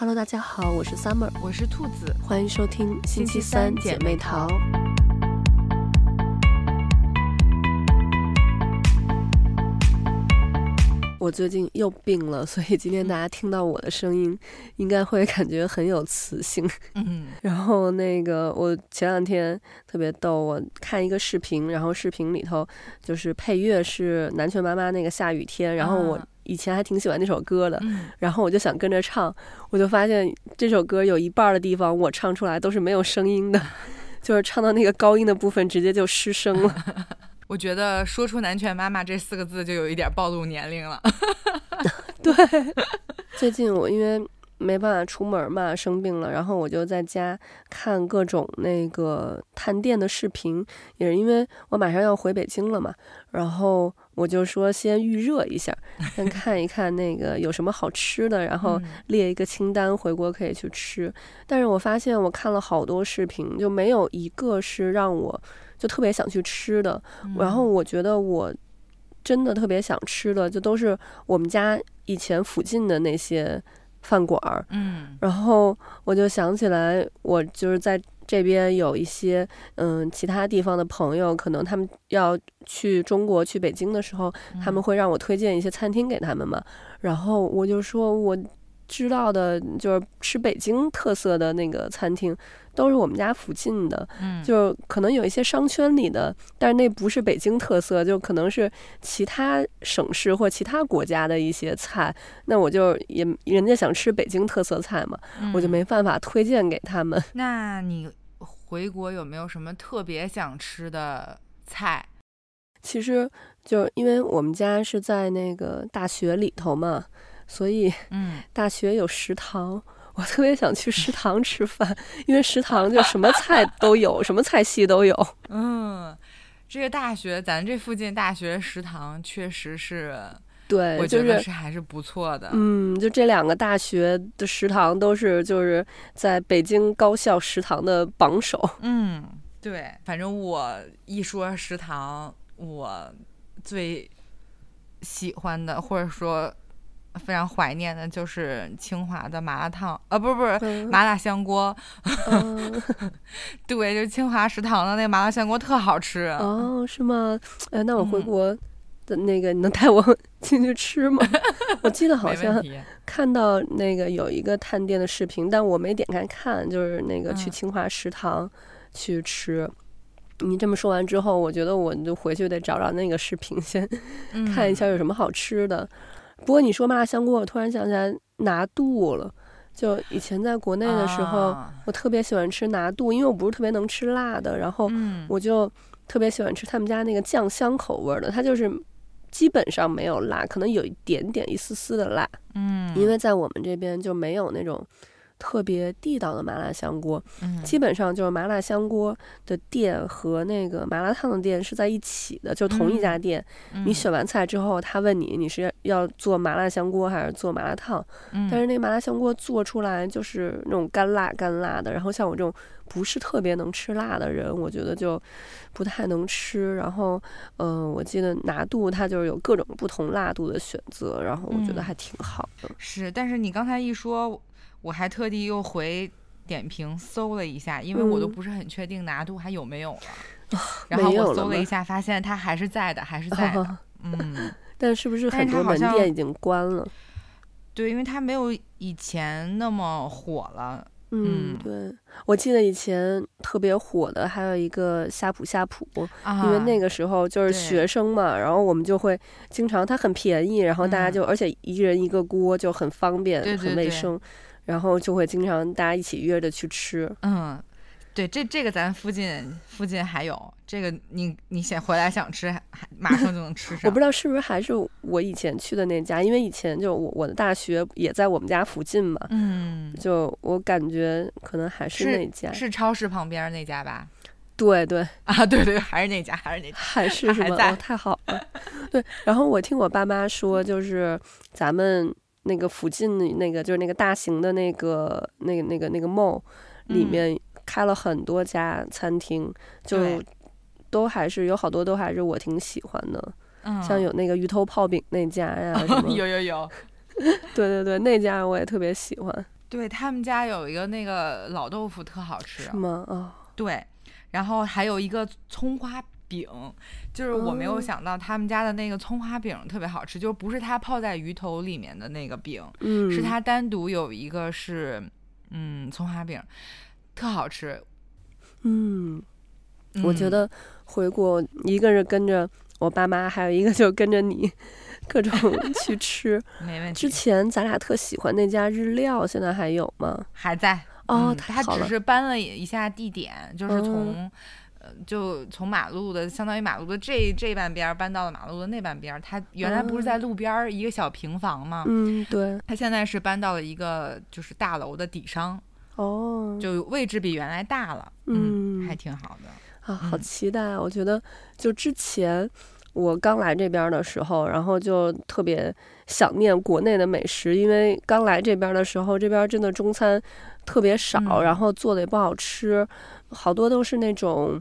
Hello，大家好，我是 Summer，我是兔子，欢迎收听星期三姐妹淘。我最近又病了，所以今天大家听到我的声音，应该会感觉很有磁性。嗯，然后那个我前两天特别逗，我看一个视频，然后视频里头就是配乐是南拳妈妈那个下雨天，然后我以前还挺喜欢那首歌的，然后我就想跟着唱，我就发现这首歌有一半的地方我唱出来都是没有声音的，就是唱到那个高音的部分直接就失声了。我觉得说出“南拳妈妈”这四个字就有一点暴露年龄了。对，最近我因为没办法出门嘛，生病了，然后我就在家看各种那个探店的视频，也是因为我马上要回北京了嘛，然后我就说先预热一下，先看一看那个有什么好吃的，然后列一个清单，回国可以去吃。但是我发现我看了好多视频，就没有一个是让我。就特别想去吃的，然后我觉得我真的特别想吃的，就都是我们家以前附近的那些饭馆儿。嗯，然后我就想起来，我就是在这边有一些嗯其他地方的朋友，可能他们要去中国去北京的时候，他们会让我推荐一些餐厅给他们嘛。然后我就说我知道的就是吃北京特色的那个餐厅。都是我们家附近的，嗯，就可能有一些商圈里的，但是那不是北京特色，就可能是其他省市或其他国家的一些菜。那我就也人家想吃北京特色菜嘛，嗯，我就没办法推荐给他们。那你回国有没有什么特别想吃的菜？其实就因为我们家是在那个大学里头嘛，所以嗯，大学有食堂。我特别想去食堂吃饭，因为食堂就什么菜都有，什么菜系都有。嗯，这个大学，咱这附近大学食堂确实是，对，我觉得是还是不错的。嗯，就这两个大学的食堂都是就是在北京高校食堂的榜首。嗯，对，反正我一说食堂，我最喜欢的或者说。非常怀念的就是清华的麻辣烫啊，不是不是麻辣香锅，嗯、对，就是清华食堂的那个麻辣香锅特好吃。哦，是吗？哎，那我回国的那个，你能带我 进去吃吗？我记得好像看到那个有一个探店的视频，但我没点开看，就是那个去清华食堂去吃。嗯、你这么说完之后，我觉得我就回去得找找那个视频，先看一下有什么好吃的。嗯不过你说麻辣香锅，我突然想起来拿肚了。就以前在国内的时候，我特别喜欢吃拿肚，因为我不是特别能吃辣的，然后我就特别喜欢吃他们家那个酱香口味的，它就是基本上没有辣，可能有一点点一丝丝的辣。嗯，因为在我们这边就没有那种。特别地道的麻辣香锅，嗯，基本上就是麻辣香锅的店和那个麻辣烫的店是在一起的，就同一家店。嗯，你选完菜之后，他问你你是要做麻辣香锅还是做麻辣烫？嗯，但是那麻辣香锅做出来就是那种干辣干辣的，然后像我这种不是特别能吃辣的人，我觉得就不太能吃。然后，嗯、呃，我记得拿度它就是有各种不同辣度的选择，然后我觉得还挺好的。嗯，是，但是你刚才一说。我还特地又回点评搜了一下，因为我都不是很确定拿度还有没有了。嗯、然后我搜了一下，发现它还是在的，还是在的。哦、嗯，但是不是很多门店已经关了？对，因为它没有以前那么火了。嗯，对，我记得以前特别火的还有一个夏普夏普，啊，因为那个时候就是学生嘛，然后我们就会经常，它很便宜，然后大家就、嗯、而且一人一个锅就很方便，对对对，很卫生。然后就会经常大家一起约着去吃。嗯，对，这这个咱附近附近还有这个你，你你先回来想吃，还马上就能吃上。我不知道是不是还是我以前去的那家，因为以前就我我的大学也在我们家附近嘛。嗯，就我感觉可能还是那家，是，是超市旁边那家吧？对对啊，对对，还是那家，还是那家，还是什么？哦，太好了。对，然后我听我爸妈说，就是咱们。那个附近的那个就是那个大型的那个那个那个那个 mall 里面开了很多家餐厅，嗯、就都还是有好多都还是我挺喜欢的，嗯、像有那个鱼头泡饼那家呀，哦、有有有，对对对，那家我也特别喜欢。对他们家有一个那个老豆腐特好吃。是吗？啊、哦，对，然后还有一个葱花饼，就是我没有想到他们家的那个葱花饼特别好吃，哦、就不是它泡在鱼头里面的那个饼，嗯，是它单独有一个是嗯葱花饼，特好吃。嗯，我觉得回国一个是跟着我爸妈，还有一个就跟着你。各种 去吃，没问题。之前咱俩特喜欢那家日料，现在还有吗？还在哦，嗯、他只是搬了一下地点，就是从、嗯、呃，就从马路的相当于马路的这这半边搬到了马路的那半边。他原来不是在路边一个小平房吗？嗯，对。他现在是搬到了一个就是大楼的底商，哦，就位置比原来大了，嗯，嗯还挺好的啊，好期待啊！我觉得就之前。我刚来这边的时候，然后就特别想念国内的美食，因为刚来这边的时候，这边真的中餐特别少，嗯、然后做的也不好吃，好多都是那种，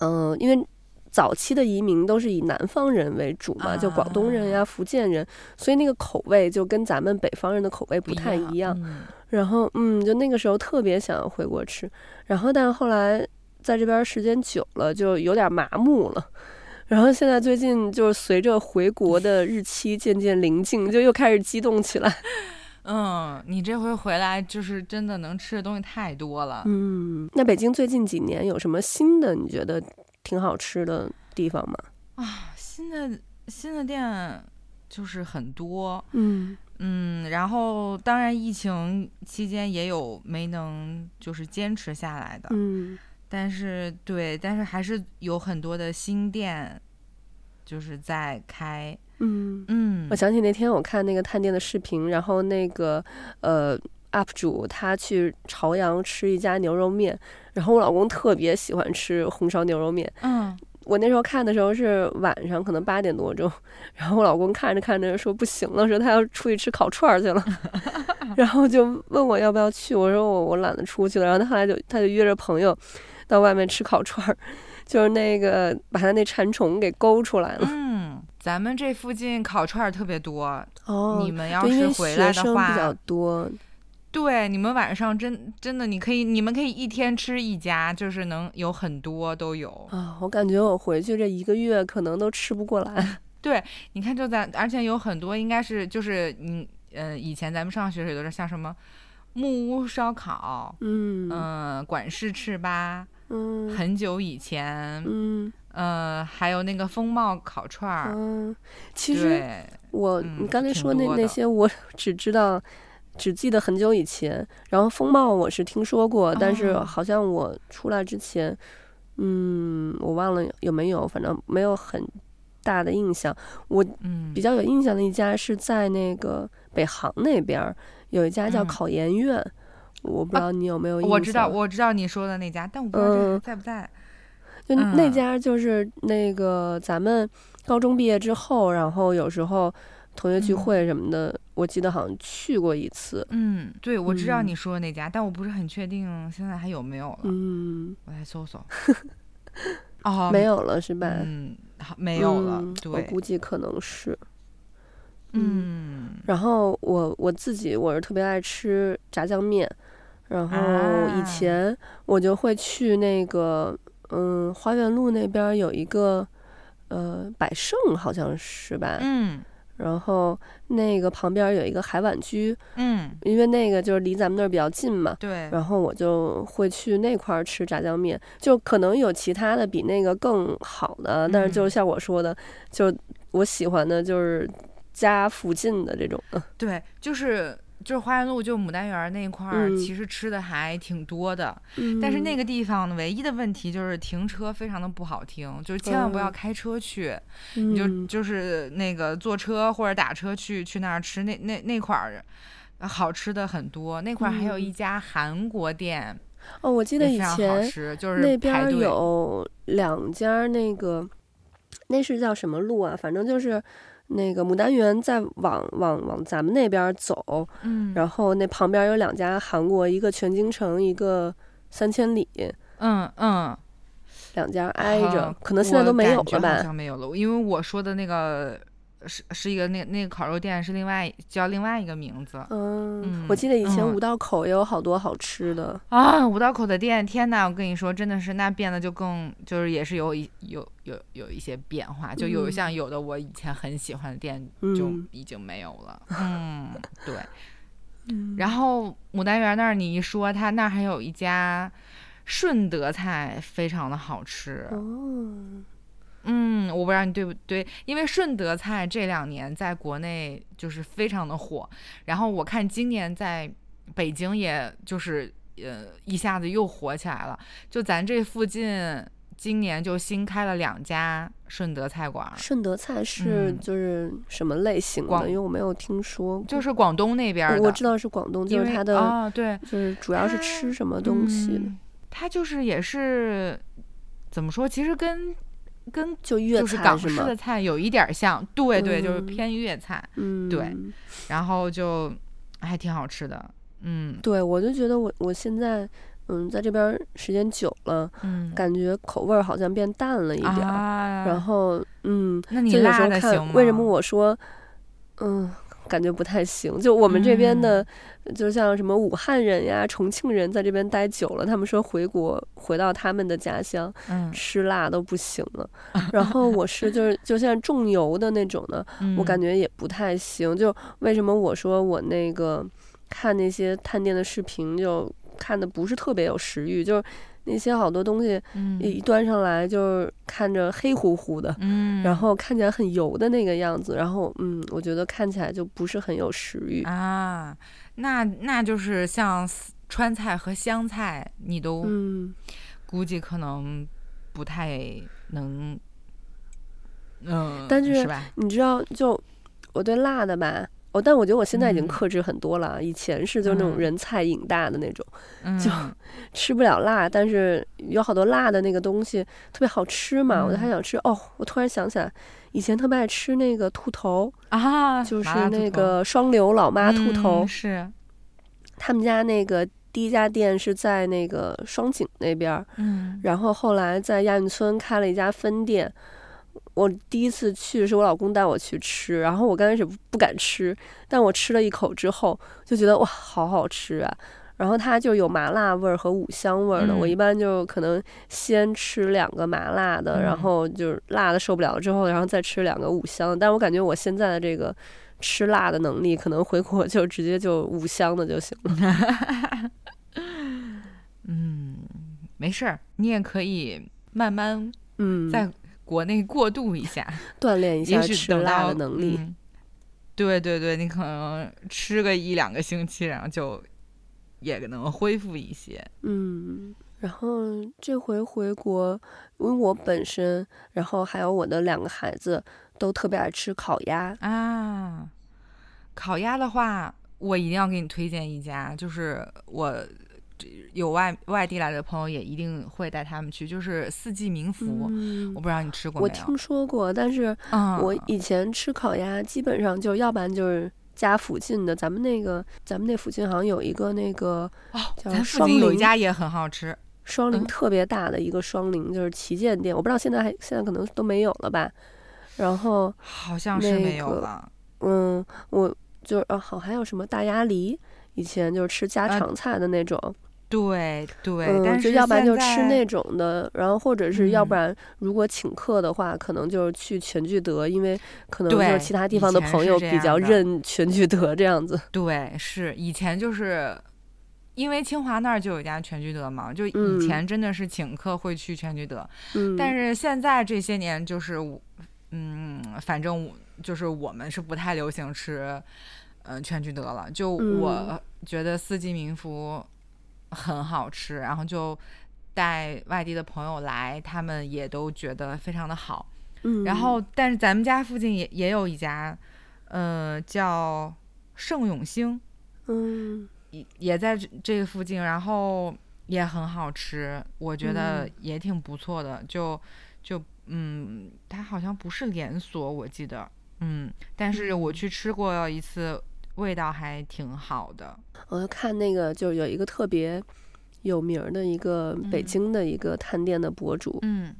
嗯、呃，因为早期的移民都是以南方人为主嘛，就广东人呀、福建人，所以那个口味就跟咱们北方人的口味不太一样。嗯、然后，嗯，就那个时候特别想要回国吃，然后但后来在这边时间久了，就有点麻木了。然后现在最近就是随着回国的日期渐渐临近，就又开始激动起来。嗯，你这回回来就是真的能吃的东西太多了。嗯，那北京最近几年有什么新的你觉得挺好吃的地方吗？啊，新的新的店就是很多。嗯嗯，然后当然疫情期间也有没能就是坚持下来的。嗯。但是对，但是还是有很多的新店，就是在开。嗯嗯，我想起那天我看那个探店的视频，然后那个呃 UP 主他去朝阳吃一家牛肉面，然后我老公特别喜欢吃红烧牛肉面。嗯，我那时候看的时候是晚上，可能八点多钟，然后我老公看着看着说不行了，说他要出去吃烤串去了。然后就问我要不要去，我说我我懒得出去了。然后他后来就他就约着朋友。到外面吃烤串儿，就是那个把他那馋虫给勾出来了。嗯，咱们这附近烤串儿特别多。哦，你们要是回来的话，比较多。对，你们晚上真真的，你可以，你们可以一天吃一家，就是能有很多都有。啊，我感觉我回去这一个月可能都吃不过来。对，你看就在，而且有很多应该是就是你，呃，以前咱们上学时候都是像什么木屋烧烤，嗯嗯、呃，管事笥粑。嗯，很久以前，嗯，呃，还有那个风貌烤串儿，嗯，其实我、嗯、你刚才说那那些，我 只知道，只记得很久以前。然后风貌我是听说过，但是好像我出来之前，哦、嗯，我忘了有没有，反正没有很大的印象。我比较有印象的一家是在那个北航那边有一家叫考研院。嗯我不知道你有没有印象？我知道，我知道你说的那家，但我不知道这在不在。嗯、就那家就是那个咱们高中毕业之后，然后有时候同学聚会什么的，嗯、我记得好像去过一次。嗯，对，我知道你说的那家，嗯、但我不是很确定现在还有没有了。嗯，我来搜搜。哦，没有了是吧？嗯，没有了。嗯、对，我估计可能是。嗯，然后我我自己我是特别爱吃炸酱面。然后以前我就会去那个，嗯，花园路那边有一个，呃，百盛好像是吧？嗯。然后那个旁边有一个海碗居，嗯，因为那个就是离咱们那儿比较近嘛。对。然后我就会去那块儿吃炸酱面，就可能有其他的比那个更好的，但是就是像我说的，就我喜欢的就是家附近的这种。对，就是。就是花园路，就牡丹园那块儿，其实吃的还挺多的。嗯、但是那个地方呢，唯一的问题就是停车非常的不好停，就是千万不要开车去，嗯、你就就是那个坐车或者打车去去那儿吃。那那那块儿好吃的很多，那块儿还有一家韩国店。嗯、哦，我记得以前就是那边有两家，那个那是叫什么路啊？反正就是。那个牡丹园再往往往咱们那边走，嗯，然后那旁边有两家韩国，一个全京城，一个三千里，嗯嗯，两家挨着，可能现在都没有了吧？好像没有了，因为我说的那个是是一个那那个烤肉店是另外叫另外一个名字。嗯，嗯我记得以前五道口也有好多好吃的、嗯、啊。五道口的店，天呐，我跟你说，真的是那变得就更就是也是有一有有有一些变化，就有像有的我以前很喜欢的店就已经没有了。嗯，嗯对。然后牡丹园那儿你一说，他那儿还有一家顺德菜，非常的好吃。哦。嗯，我不知道你对不对，因为顺德菜这两年在国内就是非常的火，然后我看今年在北京也就是呃一下子又火起来了，就咱这附近今年就新开了两家顺德菜馆。顺德菜是就是什么类型的？嗯、因为我没有听说。就是广东那边的。我知道是广东，就是它的啊，对，就是主要是吃什么东西的？它、嗯、就是也是怎么说？其实跟跟就粤菜就是港式的菜有一点像，对对，就是偏粤菜，嗯，对，然后就还挺好吃的，嗯，对，我就觉得我我现在嗯在这边时间久了，嗯，感觉口味好像变淡了一点，啊、然后嗯，那你辣的行吗？为什么我说嗯？感觉不太行，就我们这边的，嗯、就像什么武汉人呀、重庆人，在这边待久了，他们说回国回到他们的家乡，嗯、吃辣都不行了。然后我是就是就像重油的那种的，嗯、我感觉也不太行。就为什么我说我那个看那些探店的视频，就看的不是特别有食欲，就。那些好多东西，一端上来就是看着黑乎乎的，嗯，然后看起来很油的那个样子，然后嗯，我觉得看起来就不是很有食欲啊。那那就是像川菜和湘菜，你都嗯，估计可能不太能，嗯，但是，是？你知道，就我对辣的吧。哦，但我觉得我现在已经克制很多了。嗯、以前是就那种人菜瘾大的那种，嗯、就 吃不了辣，但是有好多辣的那个东西特别好吃嘛，嗯、我就还想吃。哦，我突然想起来，以前特别爱吃那个兔头啊，就是那个双流老妈兔头，嗯、是他们家那个第一家店是在那个双井那边，嗯，然后后来在亚运村开了一家分店。我第一次去是我老公带我去吃，然后我刚开始不敢吃，但我吃了一口之后就觉得哇，好好吃啊！然后它就有麻辣味儿和五香味儿的，嗯、我一般就可能先吃两个麻辣的，嗯、然后就是辣的受不了了之后，然后再吃两个五香的。但我感觉我现在的这个吃辣的能力，可能回国就直接就五香的就行了。嗯，没事儿，你也可以慢慢嗯在。国内过渡一下，锻炼一下吃辣的能力。嗯、对对对，你可能吃个一两个星期，然后就也能恢复一些。嗯，然后这回回国，因为我本身，然后还有我的两个孩子都特别爱吃烤鸭啊。烤鸭的话，我一定要给你推荐一家，就是我。有外外地来的朋友也一定会带他们去，就是四季民福，嗯、我不知道你吃过没有？我听说过，但是我以前吃烤鸭，基本上就要不然就是家附近的，咱们那个咱们那附近好像有一个那个叫双林，有一家也很好吃，双林特别大的一个双林，就是旗舰店，我不知道现在还现在可能都没有了吧？然后好像是没有了，嗯，我就是啊好还有什么大鸭梨，以前就是吃家常菜的那种。嗯对对，嗯、但是就要不然就吃那种的，然后或者是要不然如果请客的话，嗯、可能就是去全聚德，因为可能就是其他地方的朋友比较认全聚德这样子。对，是以前就是因为清华那儿就有一家全聚德嘛，就以前真的是请客会去全聚德，嗯、但是现在这些年就是，嗯，反正就是我们是不太流行吃，嗯、呃，全聚德了。就我觉得四季民福。很好吃，然后就带外地的朋友来，他们也都觉得非常的好。嗯，然后但是咱们家附近也也有一家，呃，叫盛永兴，嗯，也也在这个附近，然后也很好吃，我觉得也挺不错的。嗯、就就嗯，它好像不是连锁，我记得，嗯，但是我去吃过一次。味道还挺好的。我看那个，就有一个特别有名的一个北京的一个探店的博主，嗯，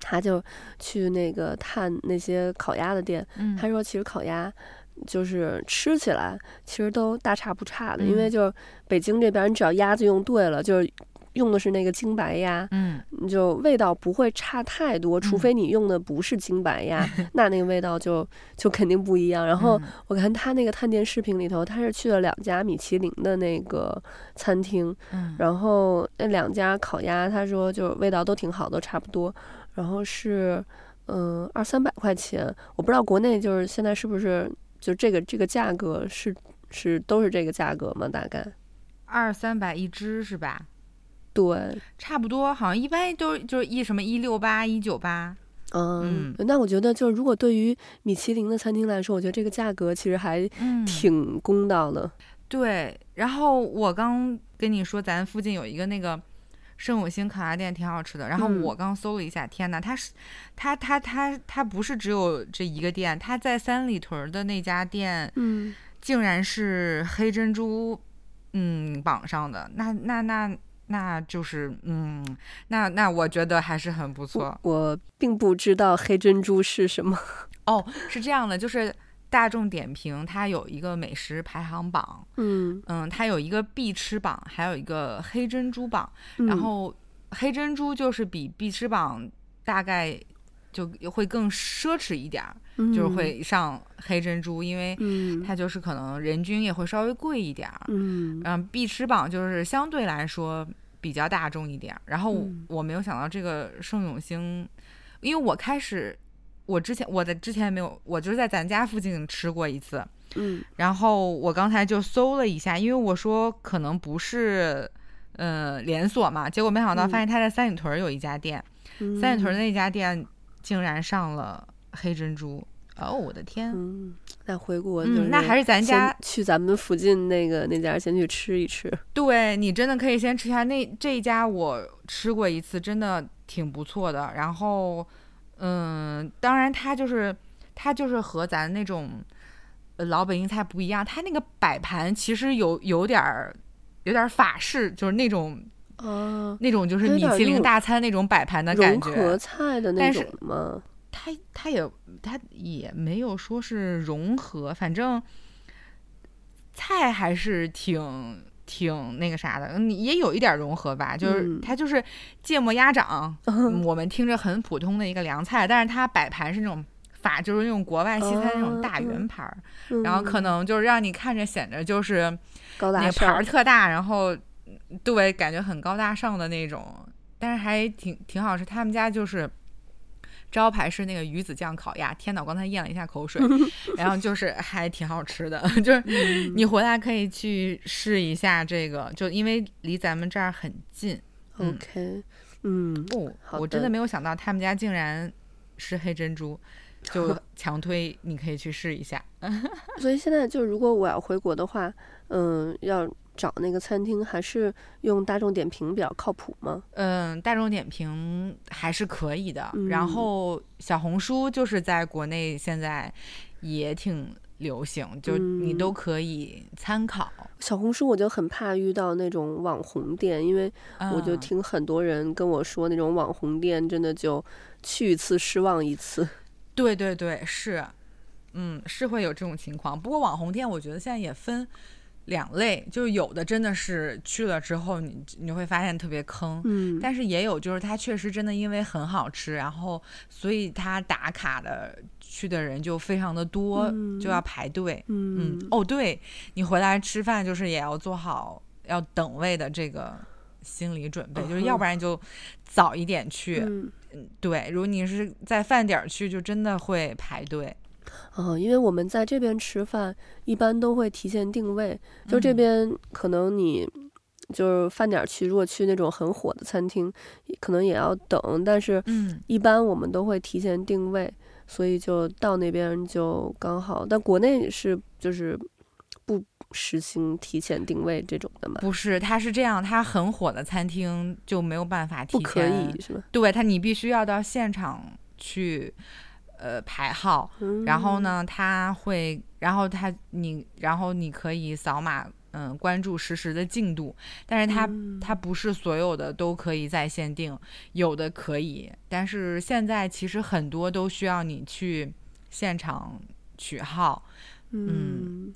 他就去那个探那些烤鸭的店，嗯、他说其实烤鸭就是吃起来其实都大差不差的，嗯、因为就是北京这边，你只要鸭子用对了，就是。用的是那个京白鸭，嗯，就味道不会差太多，除非你用的不是京白鸭，嗯、那那个味道就就肯定不一样。然后我看他那个探店视频里头，他是去了两家米其林的那个餐厅，嗯，然后那两家烤鸭，他说就味道都挺好，都差不多。然后是嗯二三百块钱，我不知道国内就是现在是不是就这个这个价格是是都是这个价格吗？大概二三百一只是吧？对，差不多，好像一般都就是一什么一六八一九八，嗯，那我觉得就是如果对于米其林的餐厅来说，我觉得这个价格其实还挺公道的。嗯、对，然后我刚跟你说，咱附近有一个那个圣母星烤鸭店挺好吃的，然后我刚搜了一下，嗯、天呐，它是它它它它不是只有这一个店，它在三里屯的那家店，嗯，竟然是黑珍珠，嗯，榜上的，那那那。那那就是，嗯，那那我觉得还是很不错。我，我并不知道黑珍珠是什么。哦，是这样的，就是大众点评它有一个美食排行榜，嗯嗯，它有一个必吃榜，还有一个黑珍珠榜。嗯、然后黑珍珠就是比必吃榜大概就会更奢侈一点儿，嗯、就是会上黑珍珠，因为它就是可能人均也会稍微贵一点儿。嗯。嗯，必吃榜就是相对来说。比较大众一点，然后我没有想到这个盛永兴，嗯、因为我开始我之前我在之前没有，我就是在咱家附近吃过一次，嗯，然后我刚才就搜了一下，因为我说可能不是呃连锁嘛，结果没想到发现他在三里屯有一家店，嗯、三里屯那家店竟然上了黑珍珠。哦，我的天！嗯，那回国嗯，那还是咱家去咱们附近那个那家先去吃一吃。对，你真的可以先吃一下那这一家，我吃过一次，真的挺不错的。然后，嗯，当然它就是它就是和咱那种老北京菜不一样，它那个摆盘其实有有点儿有点儿法式，就是那种啊，那种就是米其林大餐那种摆盘的感觉，融合菜的那种吗？他他也他也没有说是融合，反正菜还是挺挺那个啥的，你也有一点融合吧，就是它就是芥末鸭掌，嗯、我们听着很普通的一个凉菜，但是它摆盘是那种法，就是那种国外西餐那种大圆盘，嗯、然后可能就是让你看着显着就是高大上，盘特大，然后对，感觉很高大上的那种，但是还挺挺好吃，他们家就是。招牌是那个鱼子酱烤鸭，天哪！我刚才咽了一下口水，然后就是还挺好吃的，就是你回来可以去试一下这个，就因为离咱们这儿很近。OK，嗯，哦，我真的没有想到他们家竟然是黑珍珠，就 强推你可以去试一下。所以现在就如果我要回国的话，嗯，要。找那个餐厅还是用大众点评比较靠谱吗？嗯，大众点评还是可以的。嗯、然后小红书就是在国内现在也挺流行，就你都可以参考。嗯、小红书我就很怕遇到那种网红店，因为我就听很多人跟我说，那种网红店真的就去一次失望一次。对对对，是，嗯，是会有这种情况。不过网红店我觉得现在也分。两类，就是有的真的是去了之后你，你你会发现特别坑，嗯，但是也有就是它确实真的因为很好吃，然后所以它打卡的去的人就非常的多，嗯、就要排队，嗯，嗯，哦，对，你回来吃饭就是也要做好要等位的这个心理准备，嗯、就是要不然就早一点去，嗯，对，如果你是在饭点去，就真的会排队。哦，因为我们在这边吃饭，一般都会提前定位。就这边可能你就是饭点去，如果去那种很火的餐厅，可能也要等。但是，一般我们都会提前定位，所以就到那边就刚好。但国内是就是不实行提前定位这种的吗？不是，它是这样，它很火的餐厅就没有办法提前，不可以是吧？对，它你必须要到现场去。呃，排号，然后呢，他会，然后他你，然后你可以扫码，嗯、嗯关注实时的进度，但是它、嗯、它不是所有的都可以在线定，有的可以，但是现在其实很多都需要你去现场取号。嗯，嗯。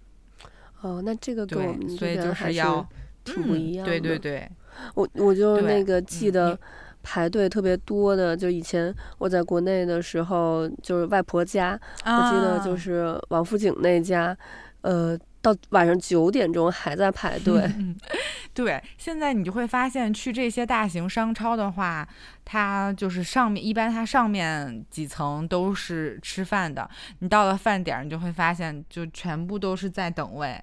哦，那这个跟我们所以就是要挺不一样的。嗯、对对对，我我就那个记得排队特别多的，就以前我在国内的时候，就是外婆家，啊、我记得就是王府井那家，呃，到晚上九点钟还在排队。对，现在你就会发现，去这些大型商超的话，它就是上面一般它上面几层都是吃饭的，你到了饭点儿，你就会发现就全部都是在等位。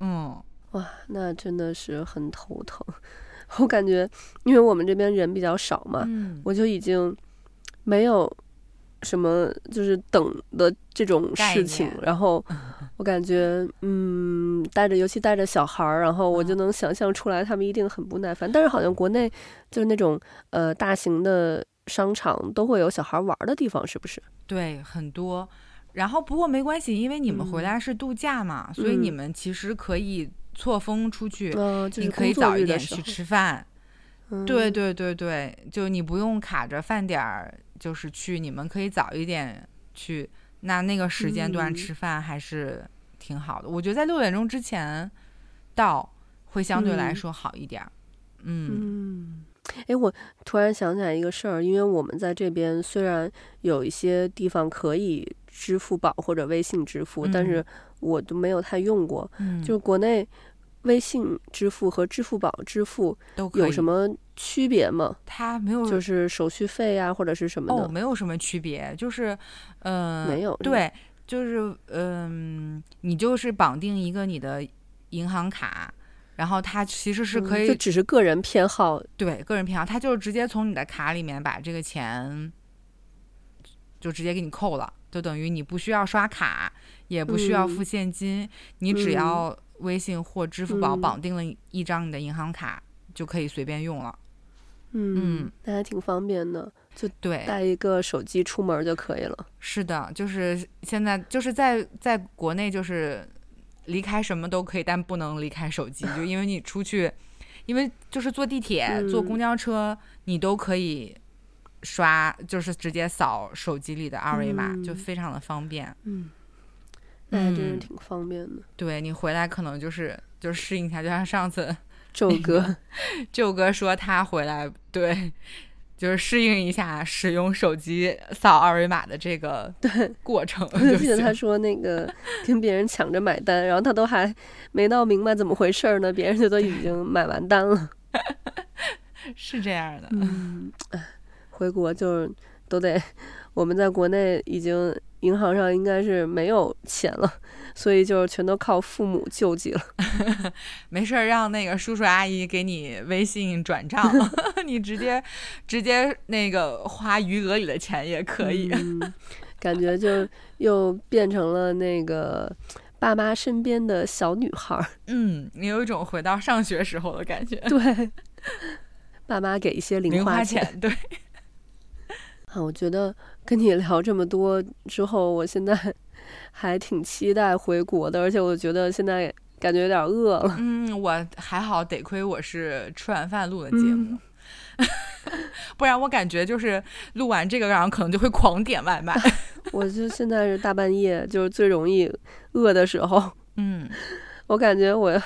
嗯，哇，那真的是很头疼。我感觉，因为我们这边人比较少嘛，嗯、我就已经没有什么就是等的这种事情。然后 我感觉，嗯，带着尤其带着小孩儿，然后我就能想象出来，他们一定很不耐烦。嗯、但是好像国内就是那种呃大型的商场都会有小孩玩的地方，是不是？对，很多。然后不过没关系，因为你们回来是度假嘛，嗯、所以你们其实可以。错峰出去，哦就是、你可以早一点去吃饭。嗯、对对对对，就你不用卡着饭点儿，就是去，你们可以早一点去。那那个时间段吃饭还是挺好的。嗯、我觉得在六点钟之前到会相对来说好一点。嗯。嗯。哎，我突然想起来一个事儿，因为我们在这边虽然有一些地方可以支付宝或者微信支付，嗯、但是我都没有太用过。嗯，就是国内微信支付和支付宝支付有什么区别吗？它没有，就是手续费呀、啊、或者是什么的？哦，没有什么区别，就是嗯，呃、没有。对，就是嗯、呃，你就是绑定一个你的银行卡。然后它其实是可以，嗯、就只是个人偏好，对，个人偏好，它就是直接从你的卡里面把这个钱就直接给你扣了，就等于你不需要刷卡，也不需要付现金，嗯、你只要微信或支付宝绑定了一张你的银行卡，嗯、就可以随便用了。嗯，那还挺方便的，就对，带一个手机出门就可以了。是的，就是现在就是在在国内就是。离开什么都可以，但不能离开手机，就因为你出去，因为就是坐地铁、嗯、坐公交车，你都可以刷，就是直接扫手机里的二维码，嗯、就非常的方便。嗯，那还真是挺方便的。对，你回来可能就是就适应一下，就像上次 宙哥，宙哥说他回来对。就是适应一下使用手机扫二维码的这个 对过程。我就记得他说那个 跟别人抢着买单，然后他都还没闹明白怎么回事呢，别人就都已经买完单了。是这样的。嗯，回国就都得，我们在国内已经银行上应该是没有钱了。所以就全都靠父母救济了。没事儿，让那个叔叔阿姨给你微信转账，你直接直接那个花余额里的钱也可以。嗯，感觉就又变成了那个爸妈身边的小女孩。嗯，你有一种回到上学时候的感觉。对，爸妈给一些零花钱。零花钱，对。啊，我觉得跟你聊这么多之后，我现在。还挺期待回国的，而且我觉得现在感觉有点饿了。嗯，我还好，得亏我是吃完饭录的节目，嗯、不然我感觉就是录完这个，然后可能就会狂点外卖。我就现在是大半夜，就是最容易饿的时候。嗯，我感觉我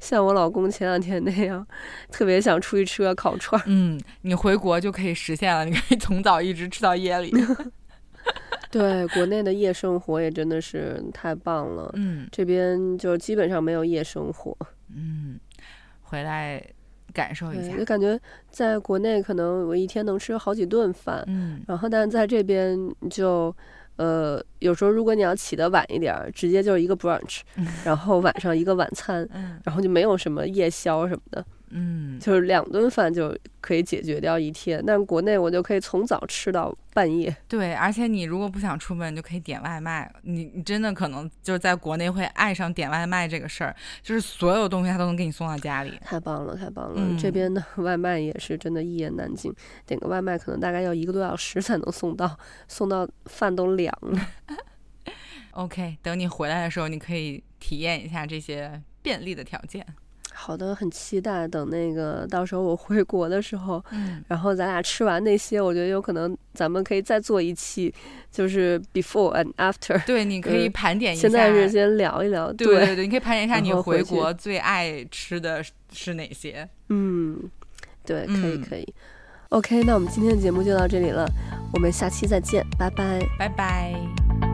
像我老公前两天那样，特别想出去吃个烤串。嗯，你回国就可以实现了，你可以从早一直吃到夜里。对，国内的夜生活也真的是太棒了。嗯，这边就基本上没有夜生活。嗯，回来感受一下。就感觉在国内可能我一天能吃好几顿饭。嗯，然后但是在这边就，呃，有时候如果你要起得晚一点，直接就是一个 brunch，嗯，然后晚上一个晚餐，嗯，然后就没有什么夜宵什么的。嗯，就是两顿饭就可以解决掉一天，但国内我就可以从早吃到半夜。对，而且你如果不想出门，就可以点外卖。你你真的可能就是在国内会爱上点外卖这个事儿，就是所有东西他都能给你送到家里。太棒了，太棒了！嗯、这边的外卖也是真的一言难尽，点个外卖可能大概要一个多小时才能送到，送到饭都凉了。OK，等你回来的时候，你可以体验一下这些。便利的条件。好的，很期待等那个到时候我回国的时候，嗯，然后咱俩吃完那些，我觉得有可能咱们可以再做一期，就是 before and after。对，你可以盘点一下。现在是先聊一聊。对 对对，你可以盘点一下你回国最爱吃的是哪些。嗯，对，可以可以。嗯、OK，那我们今天的节目就到这里了，我们下期再见，拜拜，拜拜。